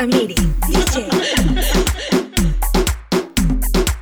escuchando DJ.